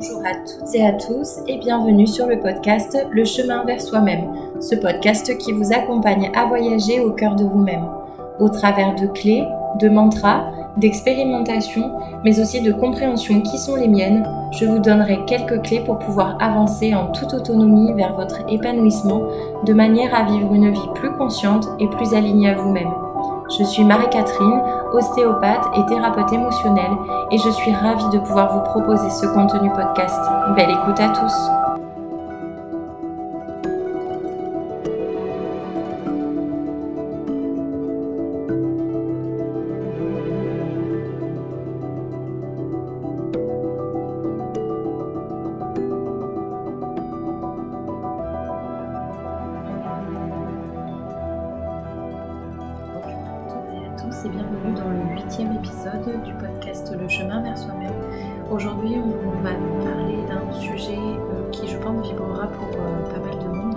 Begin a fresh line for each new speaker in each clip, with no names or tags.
Bonjour à toutes et à tous et bienvenue sur le podcast Le chemin vers soi-même, ce podcast qui vous accompagne à voyager au cœur de vous-même, au travers de clés, de mantras, d'expérimentations, mais aussi de compréhensions qui sont les miennes, je vous donnerai quelques clés pour pouvoir avancer en toute autonomie vers votre épanouissement de manière à vivre une vie plus consciente et plus alignée à vous-même. Je suis Marie-Catherine, ostéopathe et thérapeute émotionnelle et je suis ravie de pouvoir vous proposer ce contenu podcast. Belle écoute à tous Aujourd'hui, on va parler d'un sujet euh, qui, je pense, vibrera pour euh, pas mal de monde,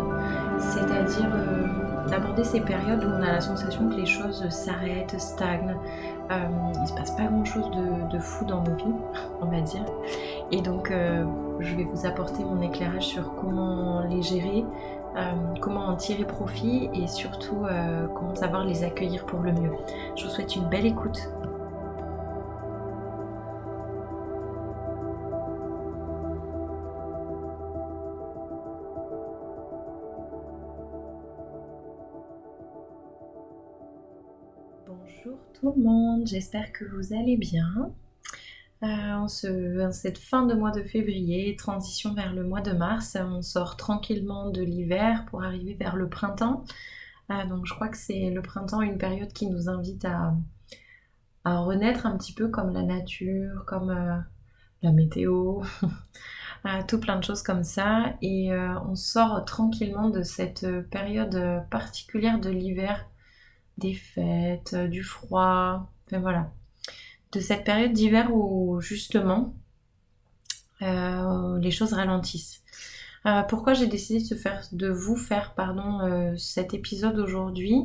c'est-à-dire euh, d'aborder ces périodes où on a la sensation que les choses s'arrêtent, stagnent, il ne se passe pas grand-chose de, fou dans nos vies, on va dire. Et donc, je vais vous apporter mon éclairage sur comment les gérer, euh, comment en tirer profit et surtout euh, comment savoir les accueillir pour le mieux. Je vous souhaite une belle écoute. Tout le monde, j'espère que vous allez bien. Euh, en, cette fin de mois de février, transition vers le mois de mars, on sort tranquillement de l'hiver pour arriver vers le printemps. Euh, donc je crois que c'est le printemps une période qui nous invite à, renaître un petit peu comme la nature, comme euh, la météo, tout plein de choses comme ça. Et on sort tranquillement de cette période particulière de l'hiver, des fêtes, du froid, enfin voilà de cette période d'hiver où justement euh, les choses ralentissent. Euh, pourquoi j'ai décidé de, vous faire pardon, euh, cet épisode aujourd'hui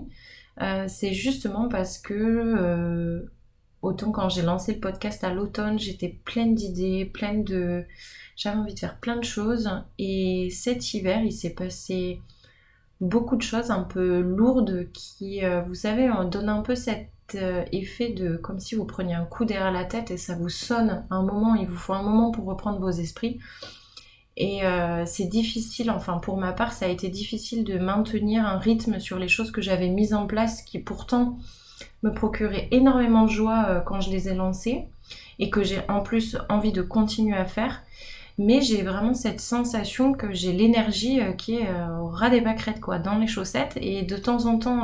C'est justement parce que autant quand j'ai lancé le podcast à l'automne, j'étais pleine d'idées, pleine de... J'avais envie de faire plein de choses et cet hiver, il s'est passé beaucoup de choses un peu lourdes qui, vous savez, donnent un peu cette euh, effet de comme si vous preniez un coup derrière la tête et ça vous sonne un moment, il vous faut un moment pour reprendre vos esprits. Et euh, c'est difficile, enfin pour ma part, ça a été difficile de maintenir un rythme sur les choses que j'avais mises en place qui pourtant me procuraient énormément de joie euh, quand je les ai lancées et que j'ai en plus envie de continuer à faire. Mais j'ai vraiment cette sensation que j'ai l'énergie qui est au ras des pâquerettes, quoi, dans les chaussettes. Et de temps en temps,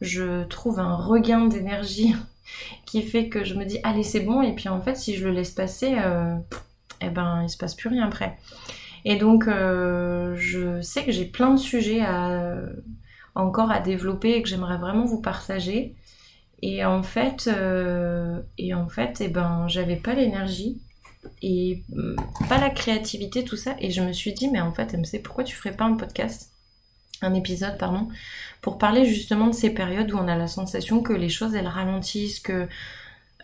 je trouve un regain d'énergie qui fait que je me dis allez c'est bon. Et puis en fait si je le laisse passer euh, eh ben il se passe plus rien après. Et donc euh, je sais que j'ai plein de sujets à, encore à développer et que j'aimerais vraiment vous partager. Et en fait euh, et en fait eh ben j'avais pas l'énergie et mm, pas la créativité tout ça et je me suis dit mais en fait MC pourquoi tu ferais pas un podcast un épisode, pardon, pour parler justement de ces périodes où on a la sensation que les choses elles ralentissent, que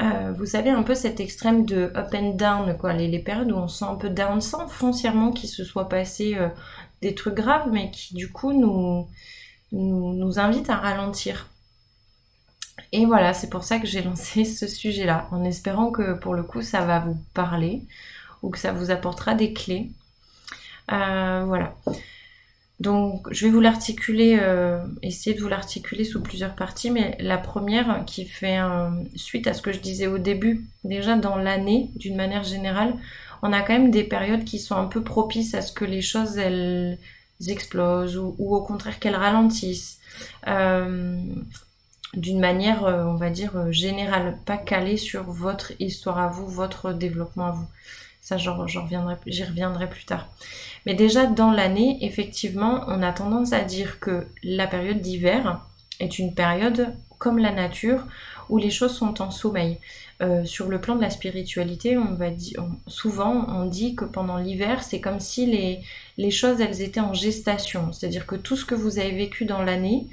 euh, vous savez un peu cet extrême de up and down, quoi, les, périodes où on se sent un peu down sans foncièrement qu'il se soit passé euh, des trucs graves, mais qui du coup nous, nous, nous invitent à ralentir. Et voilà, c'est pour ça que j'ai lancé ce sujet-là, en espérant que pour le coup ça va vous parler ou que ça vous apportera des clés. Euh, voilà. Donc je vais vous l'articuler, euh, essayer de vous l'articuler sous plusieurs parties, mais la première qui fait suite à ce que je disais au début, déjà dans l'année, d'une manière générale, on a quand même des périodes qui sont un peu propices à ce que les choses elles explosent ou, au contraire qu'elles ralentissent. Euh, d'une manière, euh, on va dire, générale, pas calée sur votre histoire à vous, votre développement à vous. Ça, j'y reviendrai, reviendrai plus tard. Mais déjà dans l'année, effectivement, on a tendance à dire que la période d'hiver est une période comme la nature où les choses sont en sommeil. Euh, sur le plan de la spiritualité, on va dire, souvent on dit que pendant l'hiver, c'est comme si les, les choses elles étaient en gestation. C'est-à-dire que tout ce que vous avez vécu dans l'année,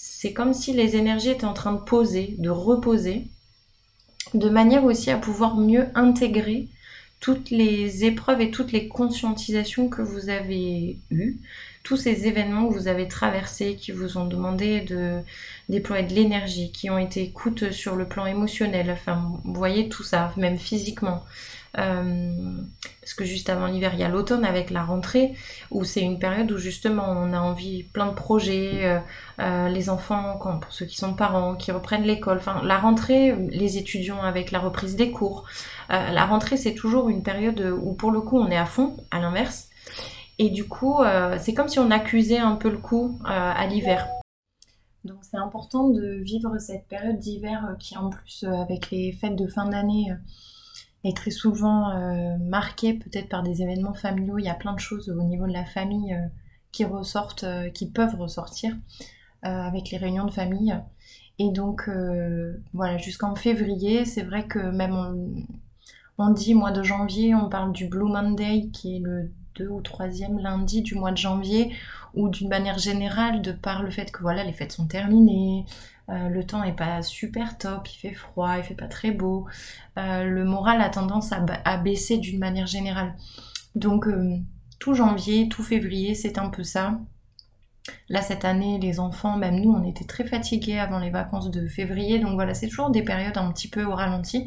c'est comme si les énergies étaient en train de poser, de reposer, de manière aussi à pouvoir mieux intégrer toutes les épreuves et toutes les conscientisations que vous avez eues, tous ces événements que vous avez traversés, qui vous ont demandé de déployer de l'énergie, qui ont été coûteux sur le plan émotionnel, enfin vous voyez tout ça, même physiquement. Euh, parce que juste avant l'hiver, il y a l'automne avec la rentrée, où c'est une période où justement on a envie plein de projets, euh, euh, les enfants, pour ceux qui sont parents, qui reprennent l'école, enfin la rentrée, les étudiants avec la reprise des cours. la rentrée, c'est toujours une période où pour le coup on est à fond, à l'inverse. Et du coup, c'est comme si on accusait un peu le coup à l'hiver. Donc c'est important de vivre cette période d'hiver qui en plus avec les fêtes de fin d'année est très souvent euh, marqué peut-être par des événements familiaux. Il y a plein de choses au niveau de la famille euh, qui ressortent, euh, qui peuvent ressortir avec les réunions de famille. Et donc voilà, jusqu'en février, c'est vrai que même on, dit mois de janvier, on parle du Blue Monday qui est le 2 ou 3e lundi du mois de janvier, ou d'une manière générale, de par le fait que voilà, les fêtes sont terminées, euh, le temps est pas super top, il fait froid, il fait pas très beau. Euh, le moral a tendance à, baisser d'une manière générale. Donc euh, tout janvier, tout février, c'est un peu ça. Là, cette année, les enfants, même nous, on était très fatigués avant les vacances de février. Donc voilà, c'est toujours des périodes un petit peu au ralenti.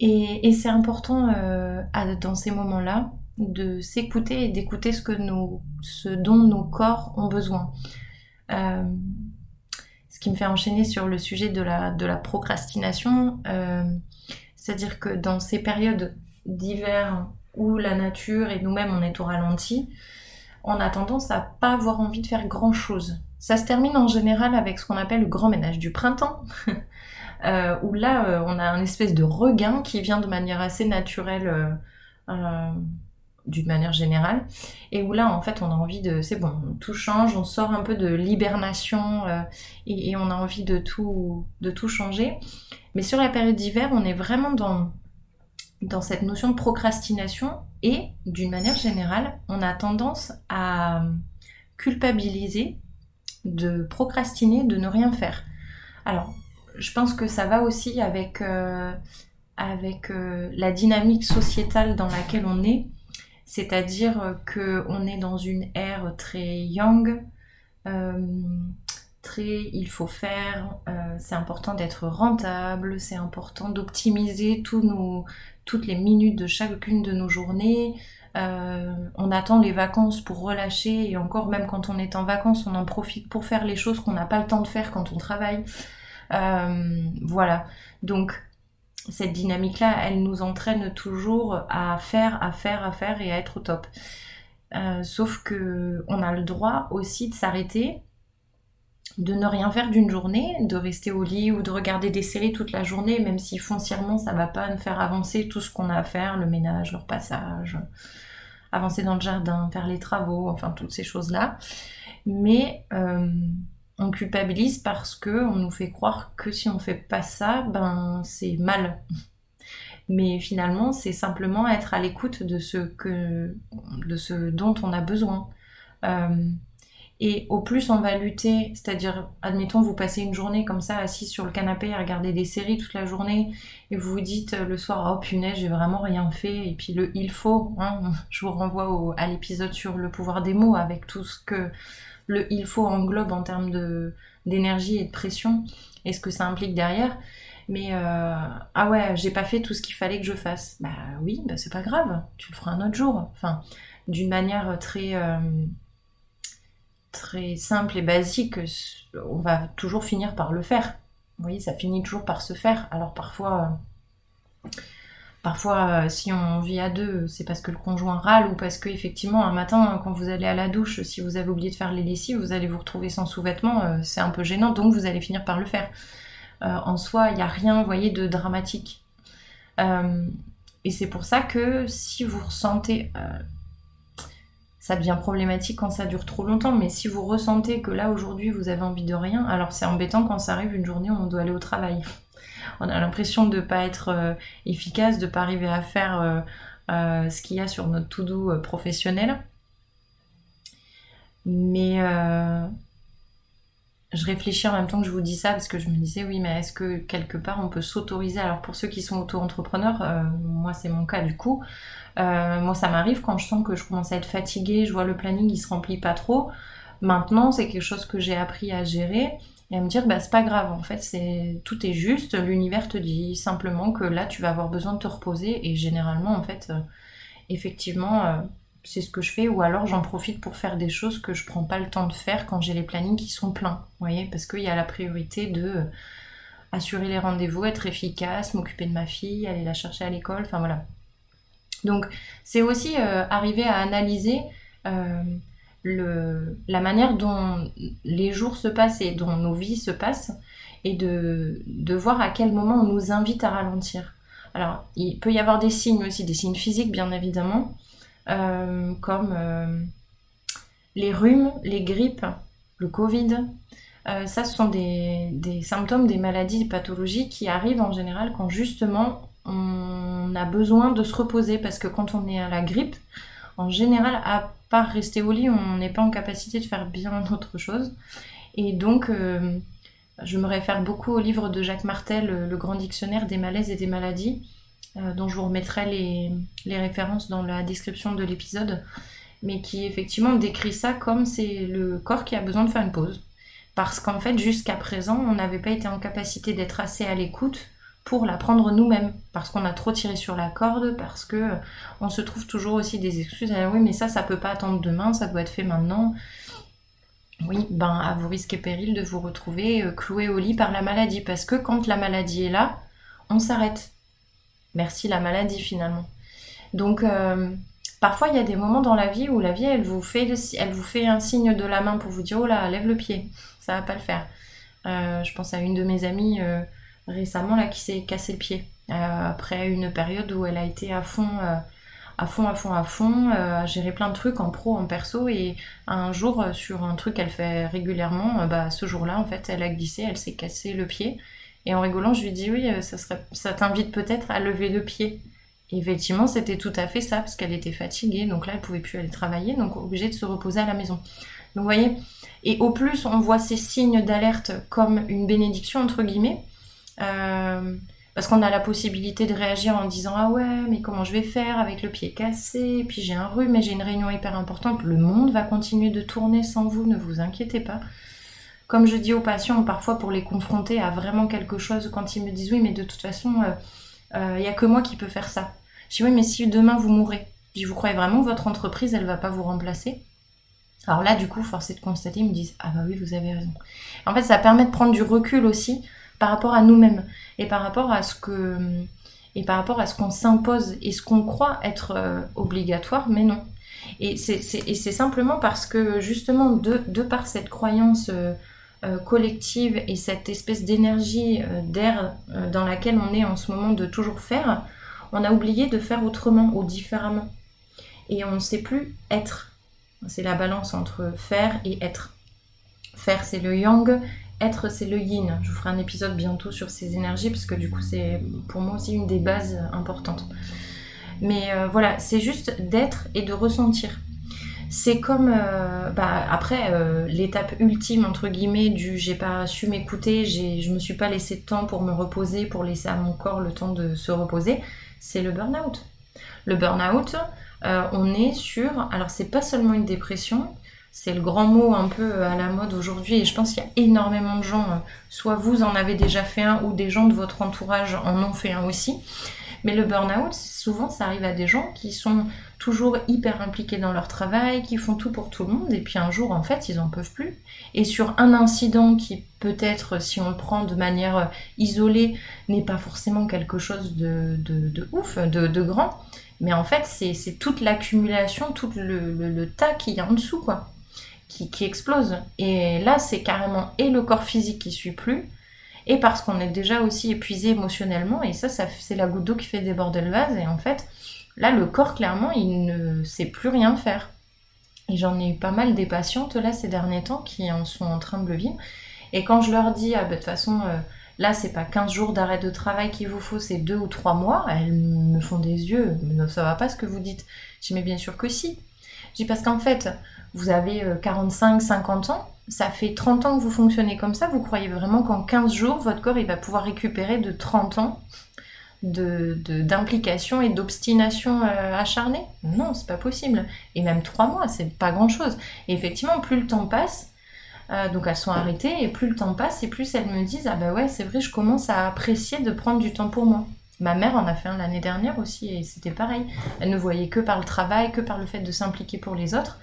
Et, c'est important dans ces moments-là de s'écouter et d'écouter ce, ce dont nos corps ont besoin ce qui me fait enchaîner sur le sujet de la, procrastination. Euh, c'est-à-dire que dans ces périodes d'hiver où la nature et nous-mêmes on est au ralenti, on a tendance à pas avoir envie de faire grand-chose. Ça se termine en général avec ce qu'on appelle le grand ménage du printemps, euh, où là euh, on a un espèce de regain qui vient de manière assez naturelle d'une manière générale, et où là en fait on a envie de, c'est bon, tout change, on sort un peu de l'hibernation euh, et, on a envie de tout, de tout changer. Mais sur la période d'hiver, on est vraiment dans, dans cette notion de procrastination et d'une manière générale, on a tendance à culpabiliser de procrastiner, de ne rien faire. Alors, je pense que ça va aussi avec, euh, avec euh, la dynamique sociétale dans laquelle on est c'est-à-dire qu'on est dans une ère très young, euh, très il faut faire, euh, c'est important d'être rentable, c'est important d'optimiser toutes les minutes de chacune de nos journées. Euh, on attend les vacances pour relâcher et encore même quand on est en vacances, on en profite pour faire les choses qu'on n'a pas le temps de faire quand on travaille. voilà. Donc cette dynamique-là, elle nous entraîne toujours à faire, à faire, à faire et à être au top. Euh, sauf que on a le droit aussi de s'arrêter, de ne rien faire d'une journée, de rester au lit ou de regarder des séries toute la journée, même si foncièrement ça va pas nous faire avancer tout ce qu'on a à faire, le ménage, le repassage, avancer dans le jardin, faire les travaux, enfin toutes ces choses-là. Mais euh, on culpabilise parce que on nous fait croire que si on fait pas ça, ben c'est mal. Mais finalement, c'est simplement être à l'écoute de ce que, de ce dont on a besoin. Euh, et au plus on va lutter, c'est-à-dire, admettons, vous passez une journée comme ça, assis sur le canapé à regarder des séries toute la journée, et vous vous dites le soir, oh punaise, j'ai vraiment rien fait, et puis le il faut, hein, je vous renvoie à l'épisode sur le pouvoir des mots, avec tout ce que le il faut englobe en termes d'énergie et de pression et ce que ça implique derrière. Mais euh, ah ouais, j'ai pas fait tout ce qu'il fallait que je fasse. Bah oui, bah c'est pas grave, tu le feras un autre jour. Enfin, d'une manière très, euh, très simple et basique, on va toujours finir par le faire. Vous voyez, ça finit toujours par se faire. Alors parfois. Euh, Parfois, euh, si on vit à deux, c'est parce que le conjoint râle ou parce que effectivement un matin, quand vous allez à la douche, si vous avez oublié de faire les lessives, vous allez vous retrouver sans sous-vêtements, euh, c'est un peu gênant, donc vous allez finir par le faire. Euh, en soi, il n'y a rien, vous voyez, de dramatique. et c'est pour ça que si vous ressentez, ça devient problématique quand ça dure trop longtemps, mais si vous ressentez que là aujourd'hui vous avez envie de rien, alors c'est embêtant quand ça arrive une journée où on doit aller au travail on a l'impression de ne pas être euh, efficace, de ne pas arriver à faire euh, euh, ce qu'il y a sur notre to-do professionnel. Mais je réfléchis en même temps que je vous dis ça parce que je me disais oui mais est-ce que quelque part on peut s'autoriser? Alors pour ceux qui sont auto-entrepreneurs moi c'est mon cas du coup moi ça m'arrive quand je sens que je commence à être fatiguée je vois le planning il se remplit pas trop. Maintenant c'est quelque chose que j'ai appris à gérer et à me dire bah c'est pas grave en fait c'est tout est juste l'univers te dit simplement que là tu vas avoir besoin de te reposer et généralement en fait euh, effectivement c'est ce que je fais, ou alors j'en profite pour faire des choses que je prends pas le temps de faire quand j'ai les plannings qui sont pleins, vous voyez, parce qu'il y a la priorité de euh, assurer les rendez-vous, être efficace, m'occuper de ma fille, aller la chercher à l'école, enfin voilà. Donc c'est aussi euh, arriver à analyser euh, le, la manière dont les jours se passent et dont nos vies se passent, et de, de voir à quel moment on nous invite à ralentir. Alors, il peut y avoir des signes aussi, des signes physiques bien évidemment, euh, comme euh, les rhumes, les grippes, le Covid. Euh, ça, ce sont des, symptômes des maladies, des pathologies qui arrivent en général quand justement on a besoin de se reposer parce que quand on est à la grippe, en général, à part rester au lit, on n'est pas en capacité de faire bien autre chose. Et donc, je me réfère beaucoup au livre de Jacques Martel, Le Grand Dictionnaire des malaises et des maladies, euh, dont je vous remettrai les, références dans la description de l'épisode, mais qui effectivement décrit ça comme c'est le corps qui a besoin de faire une pause. Parce qu'en fait, jusqu'à présent, on n'avait pas été en capacité d'être assez à l'écoute pour l'apprendre nous-mêmes, parce qu'on a trop tiré sur la corde, parce que euh, on se trouve toujours aussi des excuses. Ah oui, mais ça, ça peut pas attendre demain, ça doit être fait maintenant. Oui, ben à vos risques et périls de vous retrouver euh, cloué au lit par la maladie, parce que quand la maladie est là, on s'arrête. Merci la maladie finalement. Donc euh, parfois il y a des moments dans la vie où la vie elle vous fait, un signe de la main pour vous dire oh là lève le pied, ça va pas le faire. Je pense à une de mes amies récemment là qui s'est cassé le pied après une période où elle a été à fond à fond, à fond, à fond, à gérer plein de trucs en pro, en perso, et un jour, sur un truc qu'elle fait régulièrement, bah, ce jour-là, en fait, elle a glissé, elle s'est cassé le pied, et en rigolant, je lui dis oui, euh, ça, serait, t'invite peut-être à lever le pied. Et effectivement, c'était tout à fait ça, parce qu'elle était fatiguée, donc là, elle pouvait plus aller travailler, donc obligée de se reposer à la maison. Donc vous voyez, et au plus on voit ces signes d'alerte comme une bénédiction, entre guillemets, euh, parce qu'on a la possibilité de réagir en disant Ah ouais, mais comment je vais faire avec le pied cassé, puis j'ai un rhume, mais j'ai une réunion hyper importante, le monde va continuer de tourner sans vous, ne vous inquiétez pas. Comme je dis aux patients, parfois pour les confronter à vraiment quelque chose, quand ils me disent oui, mais de toute façon, il euh, n'y euh, a que moi qui peux faire ça. Je dis oui, mais si demain vous mourrez, je vous croyez vraiment votre entreprise, elle va pas vous remplacer? Alors là, du coup, force est de constater, ils me disent ah bah oui, vous avez raison. En fait, ça permet de prendre du recul aussi par rapport à nous-mêmes et par rapport à ce que et par rapport à ce qu'on s'impose et ce qu'on croit être euh, obligatoire, mais non. Et c'est simplement parce que justement, de, par cette croyance euh, collective et cette espèce d'énergie euh, d'air euh, dans laquelle on est en ce moment de toujours faire, on a oublié de faire autrement ou différemment. Et on ne sait plus être. C'est la balance entre faire et être. Faire, c'est le yang, être, c'est le yin. Je vous ferai un épisode bientôt sur ces énergies, parce que du coup, c'est pour moi aussi une des bases importantes. Mais voilà, c'est juste d'être et de ressentir c'est comme euh, bah, après euh, l'étape ultime entre guillemets du j'ai pas su m'écouter, je me suis pas laissé de temps pour me reposer, pour laisser à mon corps le temps de se reposer, c'est le burn-out. Le burn-out, euh, on est sur, alors c'est pas seulement une dépression, c'est le grand mot un peu à la mode aujourd'hui et je pense qu'il y a énormément de gens, soit vous en avez déjà fait un ou des gens de votre entourage en ont fait un aussi. Mais le burn-out, souvent, ça arrive à des gens qui sont toujours hyper impliqués dans leur travail, qui font tout pour tout le monde, et puis un jour, en fait, ils n'en peuvent plus. Et sur un incident qui peut-être, si on le prend de manière euh, isolée, n'est pas forcément quelque chose de, de, ouf, de, grand, mais en fait, c'est toute l'accumulation, tout le, tas qu'il y a en dessous, quoi, qui, qui explose. Et là, c'est carrément et le corps physique qui suit plus, et parce qu'on est déjà aussi épuisé émotionnellement, et ça, ça c'est la goutte d'eau qui fait déborder le vase, et en fait, là, le corps, clairement, il ne sait plus rien faire. Et j'en ai eu pas mal des patientes, là, ces derniers temps, qui en sont en train de le vivre, et quand je leur dis, ah, bah, de toute façon, euh, là, c'est pas 15 jours d'arrêt de travail qu'il vous faut, c'est 2 ou 3 mois, elles me font des yeux, mais non, ça va pas ce que vous dites. Je dis, mais bien sûr que si. Je dis parce qu'en fait, vous avez 45, 50 ans, ça fait 30 ans que vous fonctionnez comme ça, vous croyez vraiment qu'en 15 jours, votre corps il va pouvoir récupérer de 30 ans d'implication de, et d'obstination euh, acharnée? Non, c'est pas possible. Et même 3 mois, c'est pas grand chose. Et effectivement, plus le temps passe, euh, donc elles sont arrêtées, et plus le temps passe, et plus elles me disent Ah bah ouais, c'est vrai, je commence à apprécier de prendre du temps pour moi. Ma mère en a fait un l'année dernière aussi, et c'était pareil. Elle ne voyait que par le travail, que par le fait de s'impliquer pour les autres.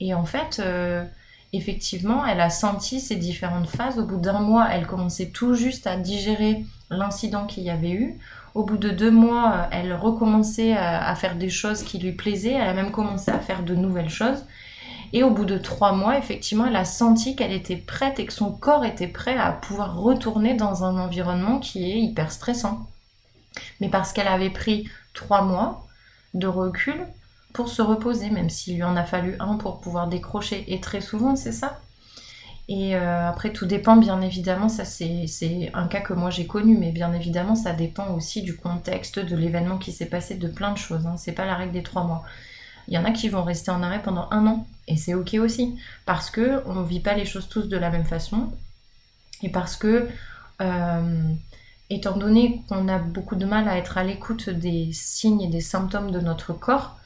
Et en fait, euh, effectivement, elle a senti ces différentes phases. Au bout d'un mois, elle commençait tout juste à digérer l'incident qu'il y avait eu. Au bout de deux mois, elle recommençait à faire des choses qui lui plaisaient. Elle a même commencé à faire de nouvelles choses. Et au bout de trois mois, effectivement, elle a senti qu'elle était prête et que son corps était prêt à pouvoir retourner dans un environnement qui est hyper stressant. Mais parce qu'elle avait pris trois mois de recul pour se reposer, même s'il lui en a fallu un pour pouvoir décrocher. Et très souvent, c'est ça. Et euh, après, tout dépend, bien évidemment, ça c'est un cas que moi j'ai connu, mais bien évidemment, ça dépend aussi du contexte, de l'événement qui s'est passé, de plein de choses. Hein. C'est pas la règle des trois mois. Il y en a qui vont rester en arrêt pendant un an, et c'est ok aussi, parce que on ne vit pas les choses tous de la même façon, et parce que, euh, étant donné qu'on a beaucoup de mal à être à l'écoute des signes et des symptômes de notre corps,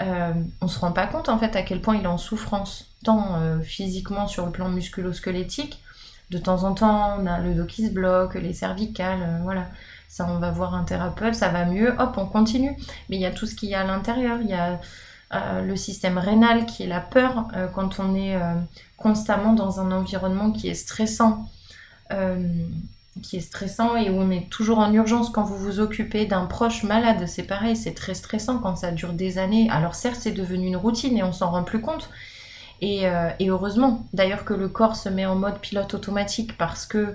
euh, on se rend pas compte en fait à quel point il est en souffrance, tant euh, physiquement sur le plan musculo-squelettique. De temps en temps, on a le dos qui se bloque, les cervicales, euh, voilà. Ça, on va voir un thérapeute, ça va mieux, hop, on continue. Mais il y a tout ce qu'il y a à l'intérieur. Il y a le système rénal qui est la peur quand on est constamment dans un environnement qui est stressant qui est stressant et où on est toujours en urgence quand vous vous occupez d'un proche malade, c'est pareil, c'est très stressant quand ça dure des années. Alors certes, c'est devenu une routine et on s'en rend plus compte. Et, euh, heureusement, d'ailleurs que le corps se met en mode pilote automatique parce que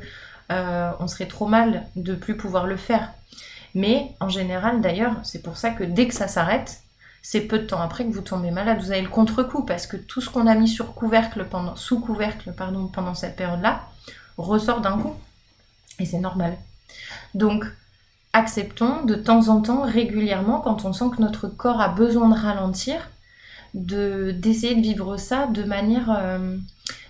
euh, on serait trop mal de plus pouvoir le faire. Mais en général, d'ailleurs, c'est pour ça que dès que ça s'arrête, c'est peu de temps après que vous tombez malade. Vous avez le contre-coup parce que tout ce qu'on a mis sur couvercle pendant, sous couvercle pardon, pendant cette période-là ressort d'un coup. Et c'est normal. Donc, acceptons de temps en temps, régulièrement, quand on sent que notre corps a besoin de ralentir, de d'essayer de vivre ça de manière, euh,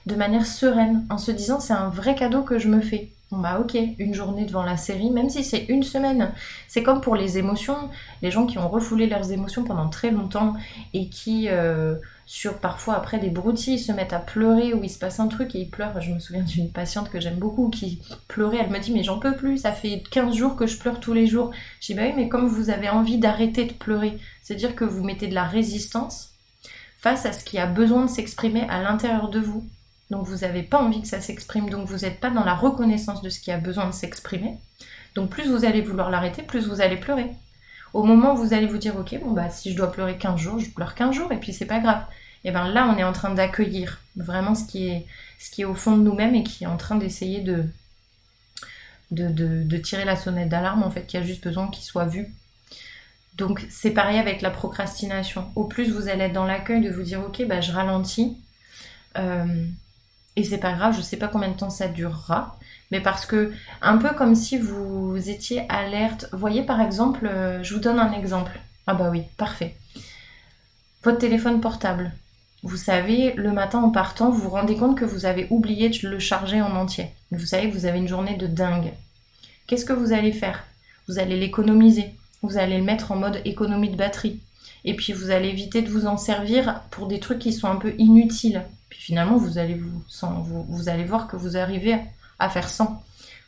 de manière sereine, en se disant c'est un vrai cadeau que je me fais. Bon bah ok, une journée devant la série, même si c'est une semaine. C'est comme pour les émotions, les gens qui ont refoulé leurs émotions pendant très longtemps et qui, euh, sur parfois après des broutilles, se mettent à pleurer ou il se passe un truc et ils pleurent. Je me souviens d'une patiente que j'aime beaucoup qui pleurait, elle me dit mais j'en peux plus, ça fait 15 jours que je pleure tous les jours. Je dis bah oui mais comme vous avez envie d'arrêter de pleurer, c'est-à-dire que vous mettez de la résistance face à ce qui a besoin de s'exprimer à l'intérieur de vous. Donc vous n'avez pas envie que ça s'exprime, donc vous n'êtes pas dans la reconnaissance de ce qui a besoin de s'exprimer. Donc plus vous allez vouloir l'arrêter, plus vous allez pleurer. Au moment où vous allez vous dire ok bon bah si je dois pleurer 15 jours, je pleure 15 jours et puis c'est pas grave. Et bien là on est en train d'accueillir vraiment ce qui est ce qui est au fond de nous-mêmes et qui est en train d'essayer de de, de, tirer la sonnette d'alarme en fait qui a juste besoin qu'il soit vu. Donc c'est pareil avec la procrastination. Au plus vous allez être dans l'accueil de vous dire ok bah je ralentis. Euh, et c'est pas grave, je sais pas combien de temps ça durera, mais parce que un peu comme si vous étiez alerte. Voyez par exemple, euh, je vous donne un exemple. Ah bah oui, parfait. Votre téléphone portable. Vous savez, le matin en partant, vous vous rendez compte que vous avez oublié de le charger en entier. Vous savez vous avez une journée de dingue. Qu'est-ce que vous allez faire? Vous allez l'économiser. Vous allez le mettre en mode économie de batterie. Et puis vous allez éviter de vous en servir pour des trucs qui sont un peu inutiles. Puis finalement, vous allez, vous, allez voir que vous arrivez à faire 100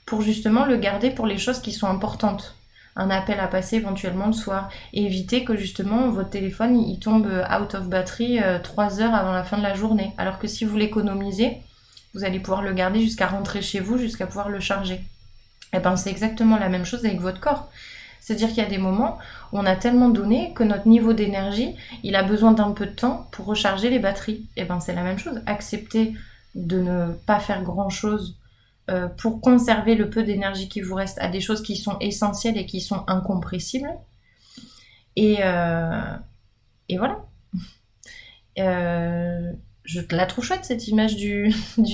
pour justement le garder pour les choses qui sont importantes. Un appel à passer éventuellement le soir et éviter que justement votre téléphone il tombe out of battery 3 euh, heures avant la fin de la journée. Alors que si vous l'économisez, vous allez pouvoir le garder jusqu'à rentrer chez vous, jusqu'à pouvoir le charger. Et eh ben c'est exactement la même chose avec votre corps. C'est-à-dire qu'il y a des moments où on a tellement donné que notre niveau d'énergie, il a besoin d'un peu de temps pour recharger les batteries. Et eh ben c'est la même chose. Accepter de ne pas faire grand-chose euh, pour conserver le peu d'énergie qui vous reste à des choses qui sont essentielles et qui sont incompressibles. Et, euh, et voilà. Euh, je la trouve chouette cette image du,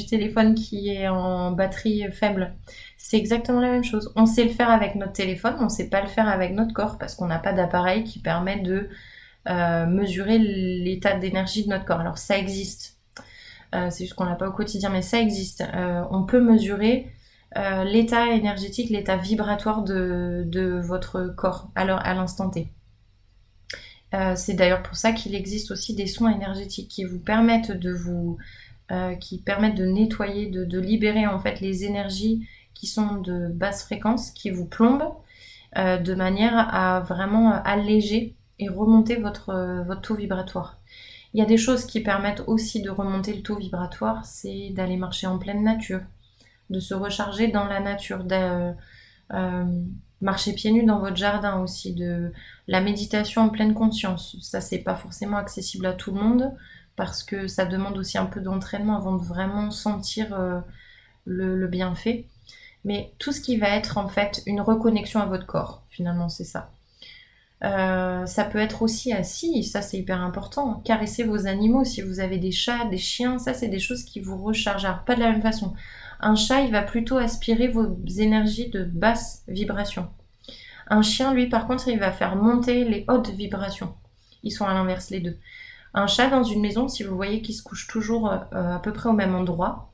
téléphone qui est en batterie faible. C'est exactement la même chose. On sait le faire avec notre téléphone, on ne sait pas le faire avec notre corps parce qu'on n'a pas d'appareil qui permet de mesurer l'état d'énergie de notre corps. Alors ça existe, c'est juste qu'on l'a pas au quotidien, mais ça existe. on peut mesurer l'état énergétique, l'état vibratoire de, votre corps à l'instant T. c'est d'ailleurs pour ça qu'il existe aussi des soins énergétiques qui vous permettent de vous euh, qui permettent de nettoyer, de, libérer en fait les énergies qui sont de basse fréquence, qui vous plombent, euh, de manière à vraiment alléger et remonter votre, votre taux vibratoire. Il y a des choses qui permettent aussi de remonter le taux vibratoire, c'est d'aller marcher en pleine nature, de se recharger dans la nature, euh, marcher pieds nus dans votre jardin aussi, de la méditation en pleine conscience. Ça, c'est pas forcément accessible à tout le monde parce que ça demande aussi un peu d'entraînement avant de vraiment sentir euh, le, bienfait. Mais tout ce qui va être en fait une reconnexion à votre corps, finalement, c'est ça. Euh, ça peut être aussi assis, ça c'est hyper important. Caresser vos animaux, si vous avez des chats, des chiens, ça c'est des choses qui vous rechargent. Alors pas de la même façon. Un chat, il va plutôt aspirer vos énergies de basse vibration. Un chien, lui, par contre, il va faire monter les hautes vibrations. Ils sont à l'inverse, les deux. Un chat dans une maison, si vous voyez qu'il se couche toujours euh, à peu près au même endroit,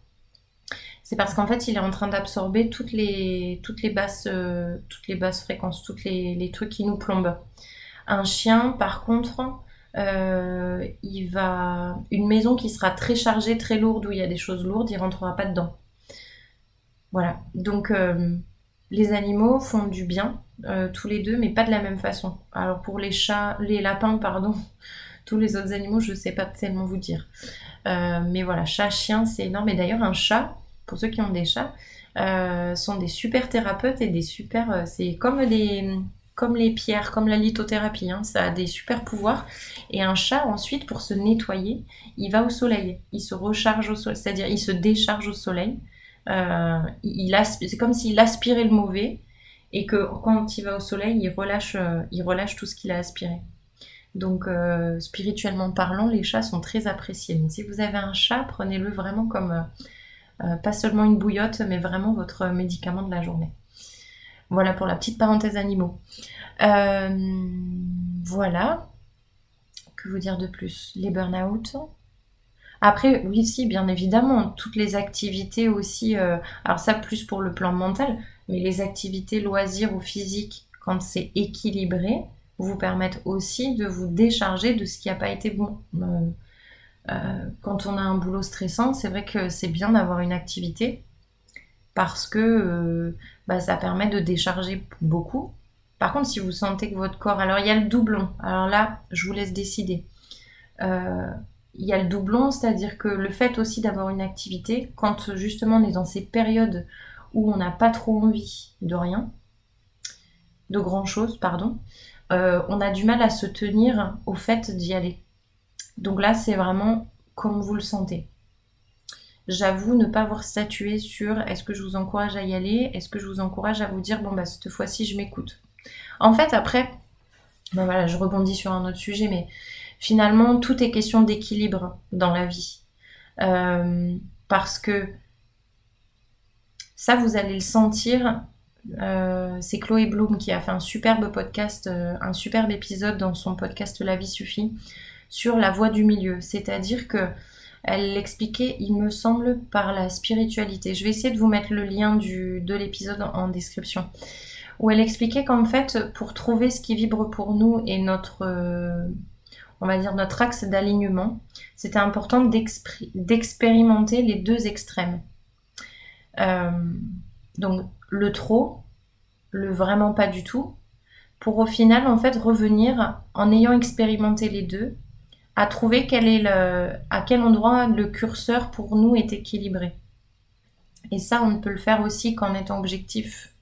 c'est parce qu'en fait il est en train d'absorber toutes les, toutes, euh, toutes les basses fréquences, tous les, trucs qui nous plombent. Un chien, par contre, euh, il va une maison qui sera très chargée, très lourde, où il y a des choses lourdes, il rentrera pas dedans. Voilà. Donc les animaux font du bien tous les deux, mais pas de la même façon. Alors pour les chats, les lapins, pardon, tous les autres animaux, je ne sais pas tellement vous dire. Euh, mais voilà, chat, chien, c'est énorme. Et d'ailleurs, un chat, pour ceux qui ont des chats, euh, sont des super thérapeutes et des super. Euh, c'est comme des. Comme les pierres, comme la lithothérapie, hein. ça a des super pouvoirs. Et un chat, ensuite, pour se nettoyer, il va au soleil. Il se recharge au soleil, c'est-à-dire il se décharge au soleil. Il c'est comme s'il aspirait le mauvais et que quand il va au soleil, il relâche, il relâche tout ce qu'il a aspiré. Donc euh, spirituellement parlant, les chats sont très appréciés. Donc si vous avez un chat, prenez-le vraiment comme euh, euh, pas seulement une bouillotte, mais vraiment votre médicament de la journée. Voilà pour la petite parenthèse animaux. voilà. Que vous dire de plus? Les burn-out? Après, oui, si, bien évidemment, toutes les activités aussi, alors ça plus pour le plan mental, mais les activités loisirs ou physiques, quand c'est équilibré, vous permettre aussi de vous décharger de ce qui n'a pas été bon. Euh, euh, quand on a un boulot stressant, c'est vrai que c'est bien d'avoir une activité parce que euh, bah, ça permet de décharger beaucoup. Par contre, si vous sentez que votre corps... Alors, il y a le doublon. Alors là, je vous laisse décider. Il y a le doublon, c'est-à-dire que le fait aussi d'avoir une activité, quand justement on est dans ces périodes où on n'a pas trop envie de rien, de grand chose, pardon, euh, on a du mal à se tenir au fait d'y aller. Donc là, c'est vraiment comme vous le sentez. J'avoue ne pas avoir statué sur est-ce que je vous encourage à y aller, est-ce que je vous encourage à vous dire bon bah cette fois-ci je m'écoute? En fait après, ben voilà, je rebondis sur un autre sujet, mais finalement tout est question d'équilibre dans la vie. Euh, parce que ça vous allez le sentir euh, c'est Chloé Bloom qui a fait un superbe podcast, euh, un superbe épisode dans son podcast La vie suffit sur la voie du milieu. C'est-à-dire que elle l'expliquait, il me semble, par la spiritualité. Je vais essayer de vous mettre le lien de l'épisode en, description. Où elle expliquait qu'en fait, pour trouver ce qui vibre pour nous et notre, on va dire, notre axe d'alignement, c'était important d'expérimenter les deux extrêmes. donc le trop, le vraiment pas du tout, pour au final en fait revenir en ayant expérimenté les deux, à trouver quel est le, à quel endroit le curseur pour nous est équilibré. Et ça, on peut le faire aussi qu'en étant objectif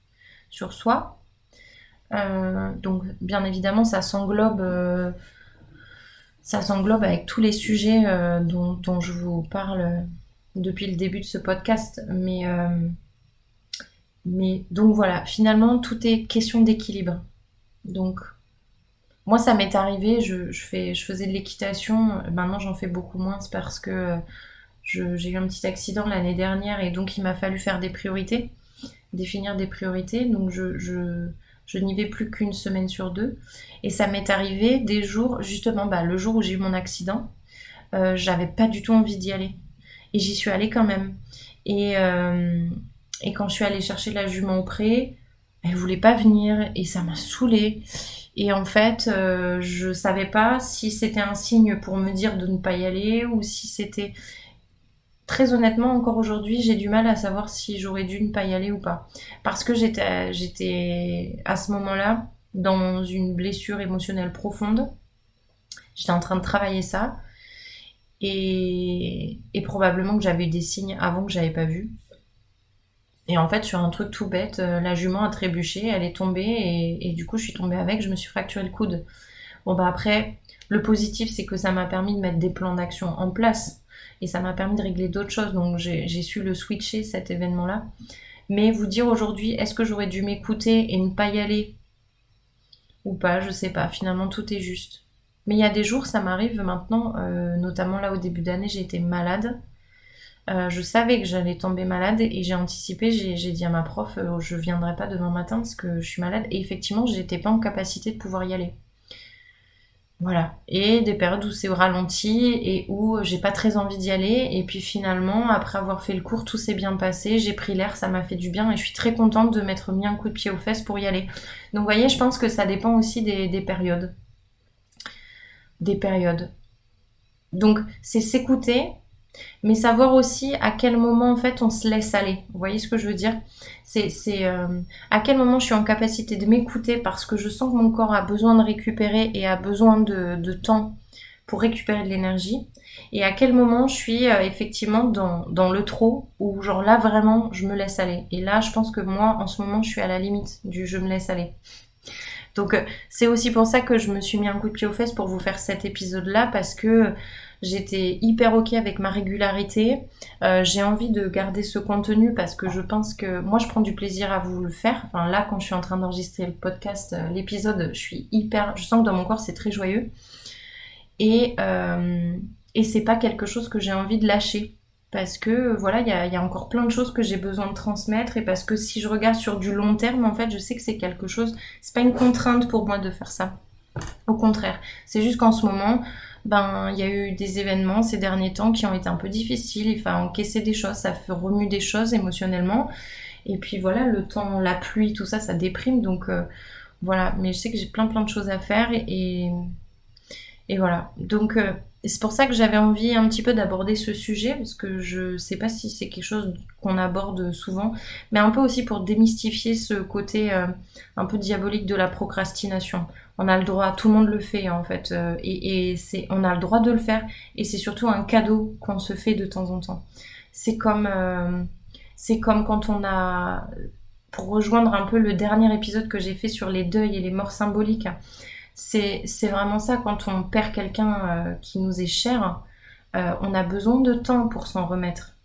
sur soi. Euh, donc, bien évidemment, ça s'englobe, euh, ça s'englobe avec tous les sujets euh, dont, je vous parle depuis le début de ce podcast. Mais mais donc voilà, finalement, tout est question d'équilibre. Donc, moi, ça m'est arrivé, je, fais, je faisais de l'équitation, maintenant j'en fais beaucoup moins parce que j'ai eu un petit accident l'année dernière et donc il m'a fallu faire des priorités, définir des priorités. Donc, Je n'y vais plus qu'une semaine sur deux. Et ça m'est arrivé des jours, justement, bah, le jour où j'ai eu mon accident, euh, j'avais pas du tout envie d'y aller. Et j'y suis allée quand même. Et, euh, et quand je suis allée chercher la jument au pré, elle voulait pas venir et ça m'a saoulée. Et en fait, euh, je savais pas si c'était un signe pour me dire de ne pas y aller ou si c'était. Très honnêtement, encore aujourd'hui, j'ai du mal à savoir si j'aurais dû ne pas y aller ou pas. Parce que j'étais, à ce moment-là dans une blessure émotionnelle profonde. J'étais en train de travailler ça. Et, et probablement que j'avais eu des signes avant que j'avais pas vu. Et en fait, sur un truc tout bête, euh, la jument a trébuché, elle est tombée et, du coup, je suis tombée avec, je me suis fracturé le coude. Bon, bah après, le positif, c'est que ça m'a permis de mettre des plans d'action en place et ça m'a permis de régler d'autres choses. Donc, j'ai su le switcher, cet événement-là. Mais vous dire aujourd'hui, est-ce que j'aurais dû m'écouter et ne pas y aller? Ou pas, je sais pas. Finalement, tout est juste. Mais il y a des jours, ça m'arrive maintenant, euh, notamment là au début d'année, j'ai été malade. Euh, je savais que j'allais tomber malade et j'ai anticipé, j'ai dit à ma prof, euh, je viendrai pas demain matin parce que je suis malade. Et effectivement, j'étais pas en capacité de pouvoir y aller. Voilà. Et des périodes où c'est au ralenti et où j'ai pas très envie d'y aller. Et puis finalement, après avoir fait le cours, tout s'est bien passé. J'ai pris l'air, ça m'a fait du bien et je suis très contente de m'être mis un coup de pied aux fesses pour y aller. Donc vous voyez, je pense que ça dépend aussi des périodes. Des périodes. Donc c'est s'écouter, mais savoir aussi à quel moment en fait on se laisse aller. Vous voyez ce que je veux dire? C'est euh, à quel moment je suis en capacité de m'écouter parce que je sens que mon corps a besoin de récupérer et a besoin de, temps pour récupérer de l'énergie. Et à quel moment je suis euh, effectivement dans, dans, le trop ou genre là vraiment je me laisse aller. Et là je pense que moi en ce moment je suis à la limite du je me laisse aller. Donc euh, c'est aussi pour ça que je me suis mis un coup de pied aux fesses pour vous faire cet épisode là parce que J'étais hyper ok avec ma régularité. Euh, j'ai envie de garder ce contenu parce que je pense que moi je prends du plaisir à vous le faire. Enfin là quand je suis en train d'enregistrer le podcast, euh, l'épisode, je suis hyper, je sens que dans mon corps c'est très joyeux. Et euh, et c'est pas quelque chose que j'ai envie de lâcher parce que voilà il y y a, encore plein de choses que j'ai besoin de transmettre et parce que si je regarde sur du long terme en fait je sais que c'est quelque chose c'est pas une contrainte pour moi de faire ça au contraire c'est juste qu'en ce moment ben il y a eu des événements ces derniers temps qui ont été un peu difficiles, il faut encaisser des choses, ça fait remue des choses émotionnellement. Et puis voilà, le temps, la pluie, tout ça, ça déprime. Donc euh, voilà, mais je sais que j'ai plein plein de choses à faire et, et, voilà. Donc euh, c'est pour ça que j'avais envie un petit peu d'aborder ce sujet parce que je sais pas si c'est quelque chose qu'on aborde souvent, mais un peu aussi pour démystifier ce côté euh, un peu diabolique de la procrastination on a le droit, tout le monde le fait en fait, euh, et, c'est, on a le droit de le faire, et c'est surtout un cadeau qu'on se fait de temps en temps. C'est comme, euh, c'est comme quand on a, pour rejoindre un peu le dernier épisode que j'ai fait sur les deuils et les morts symboliques, c'est, c'est vraiment ça, quand on perd quelqu'un euh, qui nous est cher, on a besoin de temps pour s'en remettre.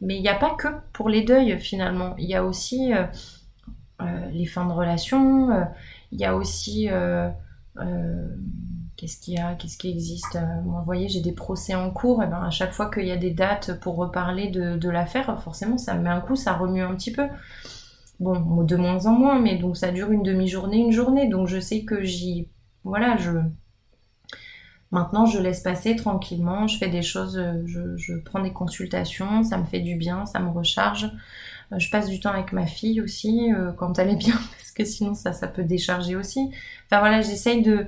Mais il n'y a pas que pour les deuils finalement, il y a aussi les fins de relation, il y a aussi euh, euh, qu'est-ce qu'il y a, qu'est-ce qui existe. Euh, vous voyez, j'ai des procès en cours, et ben à chaque fois qu'il y a des dates pour reparler de, l'affaire, forcément ça me met un coup, ça remue un petit peu. Bon, de moins en moins, mais donc ça dure une demi-journée, une journée, donc je sais que j'y, voilà, je Maintenant, je laisse passer tranquillement, je fais des choses, je, je, prends des consultations, ça me fait du bien, ça me recharge. Je passe du temps avec ma fille aussi quand elle est bien, sinon ça, ça peut décharger aussi. Enfin voilà, j'essaye de,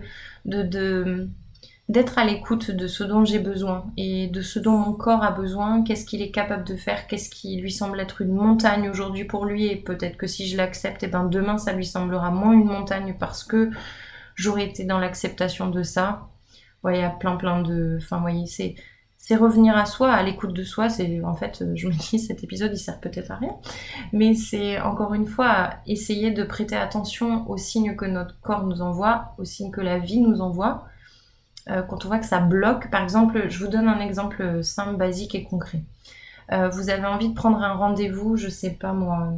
d'être à l'écoute de ce dont j'ai besoin et de ce dont mon corps a besoin, qu'est-ce qu'il est capable de faire, qu'est-ce qui lui semble être une montagne aujourd'hui pour lui? Et peut-être que si je l'accepte, et eh ben demain ça lui semblera moins une montagne parce que j'aurais été dans l'acceptation de ça. Il y a plein plein de... Enfin, voyez, c'est c'est revenir à soi, à l'écoute de soi. C'est en fait, je me dis, cet épisode il sert peut-être à rien, mais c'est encore une fois essayer de prêter attention aux signes que notre corps nous envoie, aux signes que la vie nous envoie. Euh, quand on voit que ça bloque, par exemple, je vous donne un exemple simple, basique et concret. Euh, vous avez envie de prendre un rendez-vous, je sais pas moi.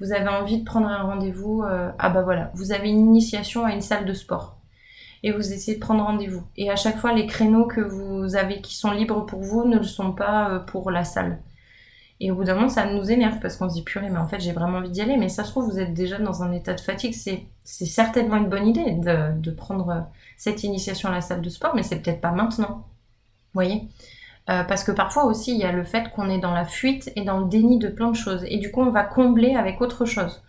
Vous avez envie de prendre un rendez-vous, euh, ah bah voilà, vous avez une initiation à une salle de sport et vous essayez de prendre rendez-vous. Et à chaque fois, les créneaux que vous avez qui sont libres pour vous ne le sont pas euh, pour la salle. Et au bout d'un moment, ça nous énerve parce qu'on se dit purée, mais en fait, j'ai vraiment envie d'y aller. Mais ça se trouve, vous êtes déjà dans un état de fatigue. C'est, certainement une bonne idée de, prendre cette initiation à la salle de sport, mais c'est peut-être pas maintenant. Vous voyez? Euh, Parce que parfois aussi, il y a le fait qu'on est dans la fuite et dans le déni de plein de choses. Et du coup, on va combler avec autre chose.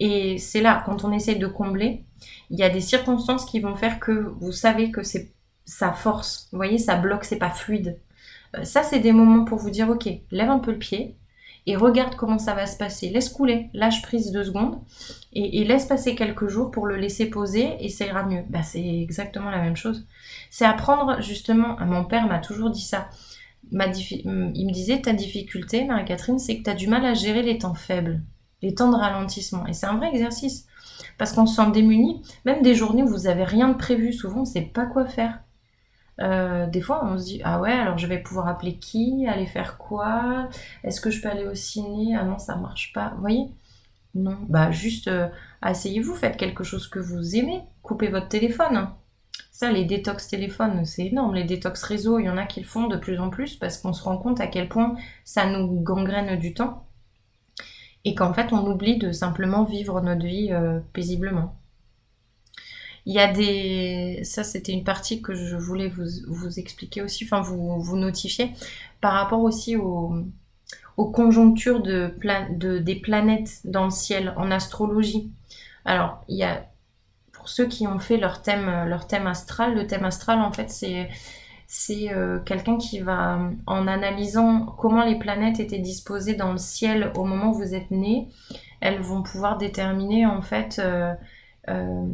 Et c'est là, quand on essaye de combler, il y a des circonstances qui vont faire que vous savez que c'est ça force. Vous voyez, ça bloque, c'est pas fluide. Euh, ça, c'est des moments pour vous dire, ok, lève un peu le pied et regarde comment ça va se passer. Laisse couler, lâche prise deux secondes et, laisse passer quelques jours pour le laisser poser et ça ira mieux. Bah, c'est exactement la même chose. C'est apprendre justement, mon père m'a toujours dit ça. Il me disait, ta difficulté, Marie-Catherine, c'est que tu as du mal à gérer les temps faibles, les temps de ralentissement. Et c'est un vrai exercice. Parce qu'on se sent démuni, même des journées où vous n'avez rien de prévu, souvent on ne sait pas quoi faire. Euh, des fois, on se dit ah ouais, alors je vais pouvoir appeler qui, aller faire quoi? Est-ce que je peux aller au ciné? Ah non, ça marche pas. Vous voyez? Non. Bah juste euh, asseyez-vous, faites quelque chose que vous aimez, coupez votre téléphone. Ça, les détox téléphones, c'est énorme. Les détox réseaux, il y en a qui le font de plus en plus parce qu'on se rend compte à quel point ça nous gangrène du temps et qu'en fait on oublie de simplement vivre notre vie euh, paisiblement. Il y a des... Ça, c'était une partie que je voulais vous, expliquer aussi, enfin vous, vous notifier, par rapport aussi aux, conjonctures de, de, des planètes dans le ciel en astrologie. Alors, il y a, pour ceux qui ont fait leur thème, leur thème astral, le thème astral, en fait, c'est c'est euh, quelqu'un qui va, en analysant comment les planètes étaient disposées dans le ciel au moment où vous êtes né, elles vont pouvoir déterminer en fait euh, euh,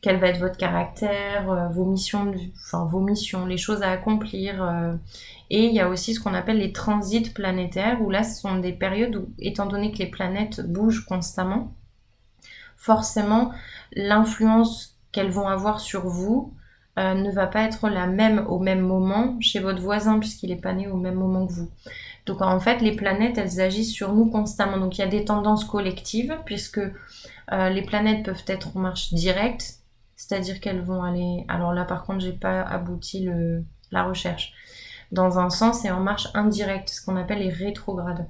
quel va être votre caractère, vos missions, vos missions, les choses à accomplir. Et il y a aussi ce qu'on appelle les transits planétaires, où là, ce sont des périodes où, étant donné que les planètes bougent constamment, forcément, l'influence qu'elles vont avoir sur vous euh, ne va pas être la même au même moment chez votre voisin, puisqu'il n'est pas né au même moment que vous. Donc en fait, les planètes, elles agissent sur nous constamment. Donc il y a des tendances collectives, puisque les planètes peuvent être en marche directe, c'est-à-dire qu'elles vont aller. Alors là, par contre, j'ai pas abouti le... la recherche. Dans un sens et en marche indirecte, ce qu'on appelle les rétrogrades.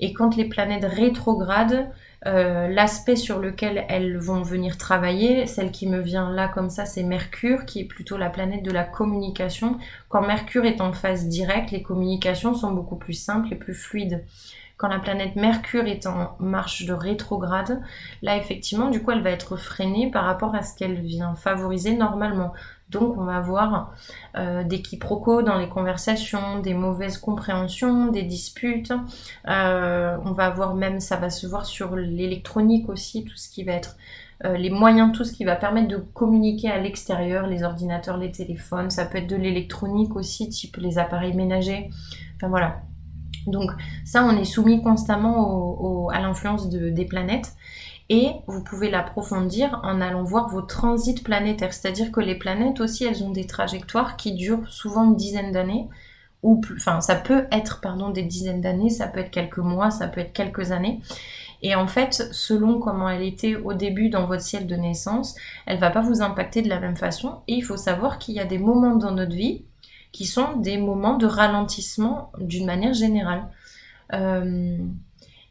Et quand les planètes rétrogradent, euh, l'aspect sur lequel elles vont venir travailler, celle qui me vient là comme ça, c'est Mercure, qui est plutôt la planète de la communication. Quand Mercure est en phase directe, les communications sont beaucoup plus simples et plus fluides quand la planète Mercure est en marche de rétrograde, là effectivement, du coup, elle va être freinée par rapport à ce qu'elle vient favoriser normalement. Donc on va avoir euh, des quiproquos dans les conversations, des mauvaises compréhensions, des disputes. Euh, on va avoir même, ça va se voir sur l'électronique aussi, tout ce qui va être euh, les moyens, tout ce qui va permettre de communiquer à l'extérieur, les ordinateurs, les téléphones, ça peut être de l'électronique aussi, type les appareils ménagers. Enfin voilà, donc ça, on est soumis constamment à l'influence des planètes. Et vous pouvez l'approfondir en allant voir vos transits planétaires. C'est-à-dire que les planètes aussi, elles ont des trajectoires qui durent souvent une dizaine d'années. Ou plus, enfin, ça peut être, pardon, des dizaines d'années, ça peut être quelques mois, ça peut être quelques années. Et en fait, selon comment elle était au début dans votre ciel de naissance, elle va pas vous impacter de la même façon. Et il faut savoir qu'il y a des moments dans notre vie qui sont des moments de ralentissement d'une manière générale. Euh,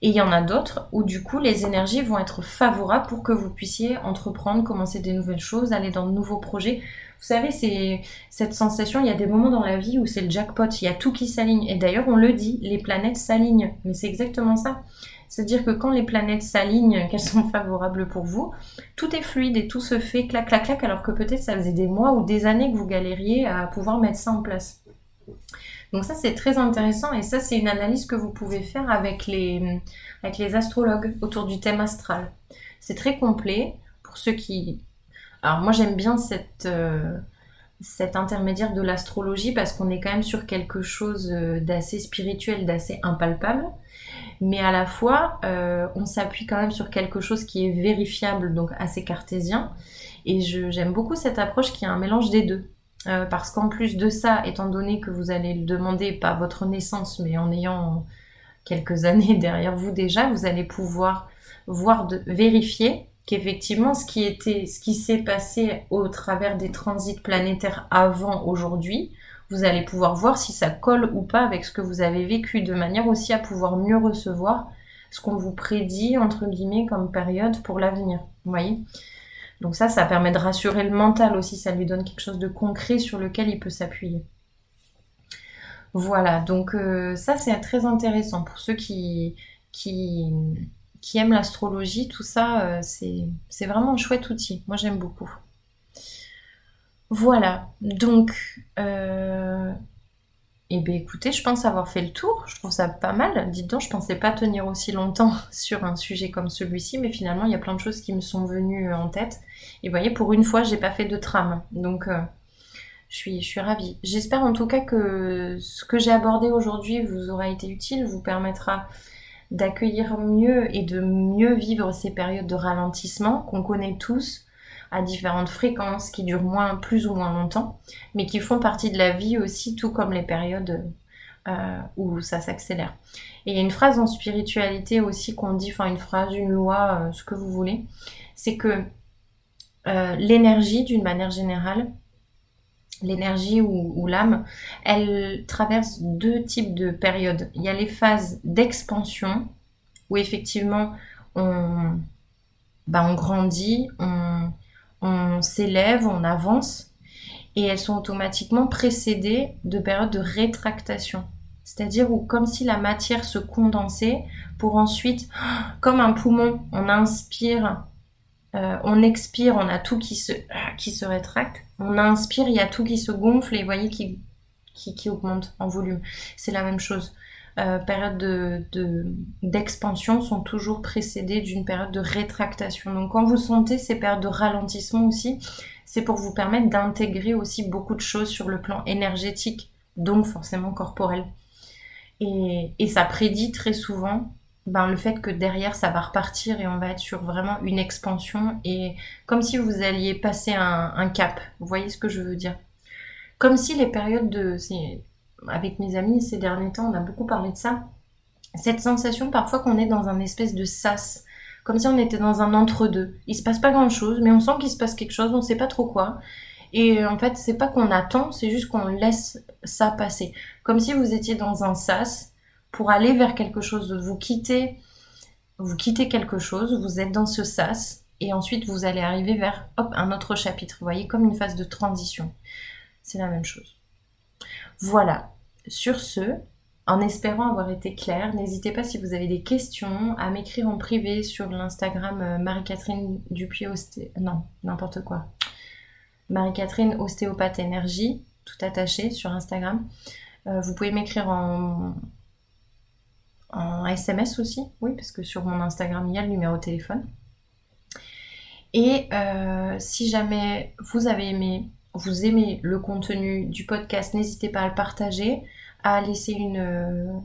et il y en a d'autres où du coup les énergies vont être favorables pour que vous puissiez entreprendre, commencer des nouvelles choses, aller dans de nouveaux projets. Vous savez, c'est cette sensation, il y a des moments dans la vie où c'est le jackpot, il y a tout qui s'aligne. Et d'ailleurs, on le dit, les planètes s'alignent. Mais c'est exactement ça. C'est-à-dire que quand les planètes s'alignent, qu'elles sont favorables pour vous, tout est fluide et tout se fait clac, clac, clac, alors que peut-être ça faisait des mois ou des années que vous galériez à pouvoir mettre ça en place. Donc ça, c'est très intéressant et ça, c'est une analyse que vous pouvez faire avec les, astrologues autour du thème astral. C'est très complet pour ceux qui... Alors moi, j'aime bien. Euh, cet intermédiaire de l'astrologie parce qu'on est quand même sur quelque chose euh, d'assez spirituel, d'assez impalpable mais à la fois, euh, on s'appuie quand même sur quelque chose qui est vérifiable, donc assez cartésien. Et j'aime beaucoup cette approche qui est un mélange des deux. Euh, parce qu'en plus de ça, étant donné que vous allez le demander pas votre naissance, mais en ayant quelques années derrière vous déjà, vous allez pouvoir voir vérifier qu'effectivement ce qui était, ce qui s'est passé au travers des transits planétaires avant aujourd'hui, vous allez pouvoir voir si ça colle ou pas avec ce que vous avez vécu, de manière aussi à pouvoir mieux recevoir ce qu'on vous prédit, entre guillemets, comme période pour l'avenir. Vous voyez? Donc ça, ça permet de rassurer le mental aussi, ça lui donne quelque chose de concret sur lequel il peut s'appuyer. Voilà, donc euh, ça c'est très intéressant pour ceux qui, qui, aiment l'astrologie, tout ça, euh, c'est vraiment un chouette outil. Moi j'aime beaucoup. Voilà, donc, euh, eh bien écoutez, je pense avoir fait le tour, je trouve ça pas mal. Dites donc, je pensais pas tenir aussi longtemps sur un sujet comme celui-ci, mais finalement il y a plein de choses qui me sont venues en tête. Et vous voyez, pour une fois, j'ai pas fait de trame, donc je suis, je suis ravie. J'espère en tout cas que ce que j'ai abordé aujourd'hui vous aura été utile, vous permettra d'accueillir mieux et de mieux vivre ces périodes de ralentissement qu'on connaît tous à différentes fréquences qui durent moins, plus ou moins longtemps, mais qui font partie de la vie aussi, tout comme les périodes euh, où ça s'accélère. Et il y a une phrase en spiritualité aussi qu'on dit, enfin une phrase, une loi, euh, ce que vous voulez, c'est que euh, l'énergie, d'une manière générale, l'énergie ou, l'âme, elle traverse deux types de périodes. Il y a les phases d'expansion, où effectivement on, bah, on grandit, on, on s'élève, on avance, et elles sont automatiquement précédées de périodes de rétractation. C'est-à-dire où comme si la matière se condensait pour ensuite, comme un poumon, on inspire euh, on expire, on a tout qui se, qui se rétracte. On inspire, il y a tout qui se gonfle et vous voyez qui, qui, augmente en volume. C'est la même chose. Euh, périodes de, d'expansion sont toujours précédées d'une période de rétractation. Donc quand vous sentez ces périodes de ralentissement aussi, c'est pour vous permettre d'intégrer aussi beaucoup de choses sur le plan énergétique, donc forcément corporel. Et, et ça prédit très souvent ben, le fait que derrière ça va repartir et on va être sur vraiment une expansion et comme si vous alliez passer un, cap. Vous voyez ce que je veux dire? Comme si les périodes de... Avec mes amis ces derniers temps, on a beaucoup parlé de ça. Cette sensation parfois qu'on est dans un espèce de sas, comme si on était dans un entre-deux. Il se passe pas grand-chose, mais on sent qu'il se passe quelque chose, on sait pas trop quoi. Et en fait, c'est pas qu'on attend, c'est juste qu'on laisse ça passer. Comme si vous étiez dans un sas pour aller vers quelque chose, vous quittez, vous quittez quelque chose, vous êtes dans ce sas, et ensuite vous allez arriver vers hop, un autre chapitre. Vous voyez, comme une phase de transition. C'est la même chose. Voilà. Sur ce, en espérant avoir été clair, n'hésitez pas si vous avez des questions à m'écrire en privé sur l'Instagram euh, Marie-Catherine Dupuis Osté... Non, n'importe quoi. Marie-Catherine Ostéopathe Énergie, tout attaché sur Instagram. Euh, vous pouvez m'écrire en, SMS aussi, oui, parce que sur mon Instagram, il y a le numéro de téléphone. Et euh, si jamais vous avez aimé, vous aimez le contenu du podcast, n'hésitez pas à le partager, à laisser une,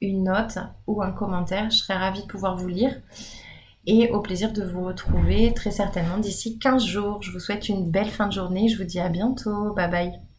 une note ou un commentaire. Je serais ravie de pouvoir vous lire. Et au plaisir de vous retrouver très certainement d'ici 15 jours. Je vous souhaite une belle fin de journée. Je vous dis à bientôt. Bye bye.